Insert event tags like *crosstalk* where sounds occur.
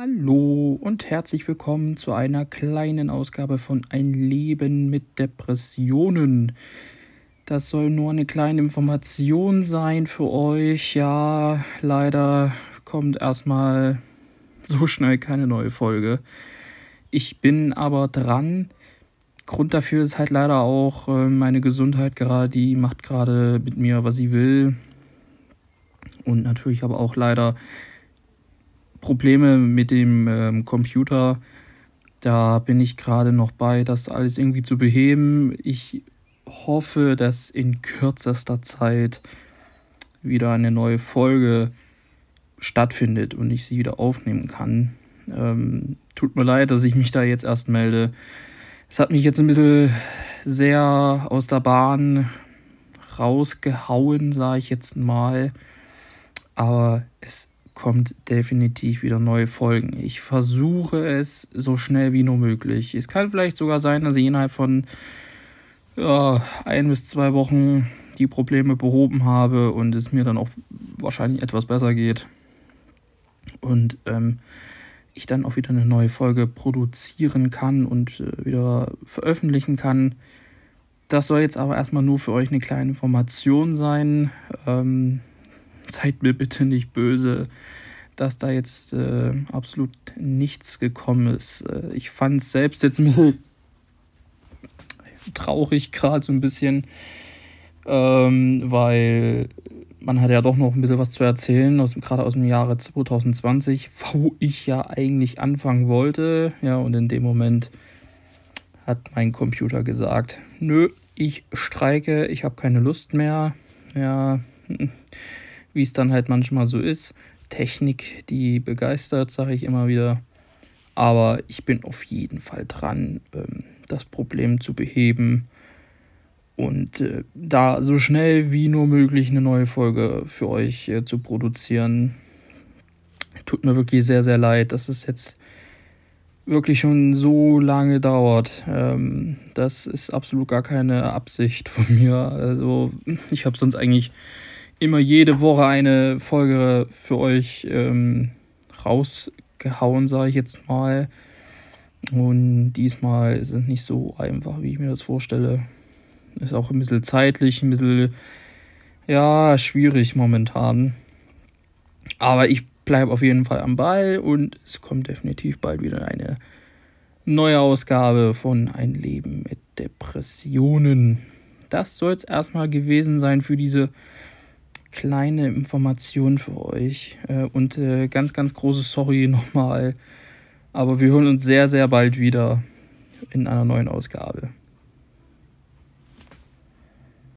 Hallo und herzlich willkommen zu einer kleinen Ausgabe von Ein Leben mit Depressionen. Das soll nur eine kleine Information sein für euch. Ja, leider kommt erstmal so schnell keine neue Folge. Ich bin aber dran. Grund dafür ist halt leider auch äh, meine Gesundheit gerade. Die macht gerade mit mir, was sie will. Und natürlich aber auch leider Probleme mit dem ähm, Computer. Da bin ich gerade noch bei, das alles irgendwie zu beheben. Ich hoffe, dass in kürzester Zeit wieder eine neue Folge stattfindet und ich sie wieder aufnehmen kann. Ähm, tut mir leid, dass ich mich da jetzt erst melde. Es hat mich jetzt ein bisschen sehr aus der Bahn rausgehauen, sage ich jetzt mal. Aber es kommt definitiv wieder neue Folgen. Ich versuche es so schnell wie nur möglich. Es kann vielleicht sogar sein, dass ich innerhalb von ja, ein bis zwei Wochen die Probleme behoben habe und es mir dann auch wahrscheinlich etwas besser geht. Und ähm, ich dann auch wieder eine neue Folge produzieren kann und äh, wieder veröffentlichen kann. Das soll jetzt aber erstmal nur für euch eine kleine Information sein. Ähm, seid mir bitte nicht böse, dass da jetzt äh, absolut nichts gekommen ist. Äh, ich fand es selbst jetzt ein traurig gerade so ein bisschen, ähm, weil man hat ja doch noch ein bisschen was zu erzählen, aus, gerade aus dem Jahre 2020, wo ich ja eigentlich anfangen wollte. Ja, und in dem Moment hat mein Computer gesagt, nö, ich streike, ich habe keine Lust mehr. Ja, wie es dann halt manchmal so ist. Technik, die begeistert, sage ich immer wieder. Aber ich bin auf jeden Fall dran, ähm, das Problem zu beheben und äh, da so schnell wie nur möglich eine neue Folge für euch äh, zu produzieren. Tut mir wirklich sehr, sehr leid, dass es jetzt wirklich schon so lange dauert. Ähm, das ist absolut gar keine Absicht von mir. Also ich habe sonst eigentlich immer jede Woche eine Folge für euch ähm, rausgehauen, sage ich jetzt mal. Und diesmal ist es nicht so einfach, wie ich mir das vorstelle. Ist auch ein bisschen zeitlich, ein bisschen, ja, schwierig momentan. Aber ich bleibe auf jeden Fall am Ball und es kommt definitiv bald wieder eine neue Ausgabe von Ein Leben mit Depressionen. Das soll es erstmal gewesen sein für diese kleine Information für euch. Äh, und äh, ganz, ganz großes Sorry *laughs* nochmal. Aber wir hören uns sehr, sehr bald wieder in einer neuen Ausgabe.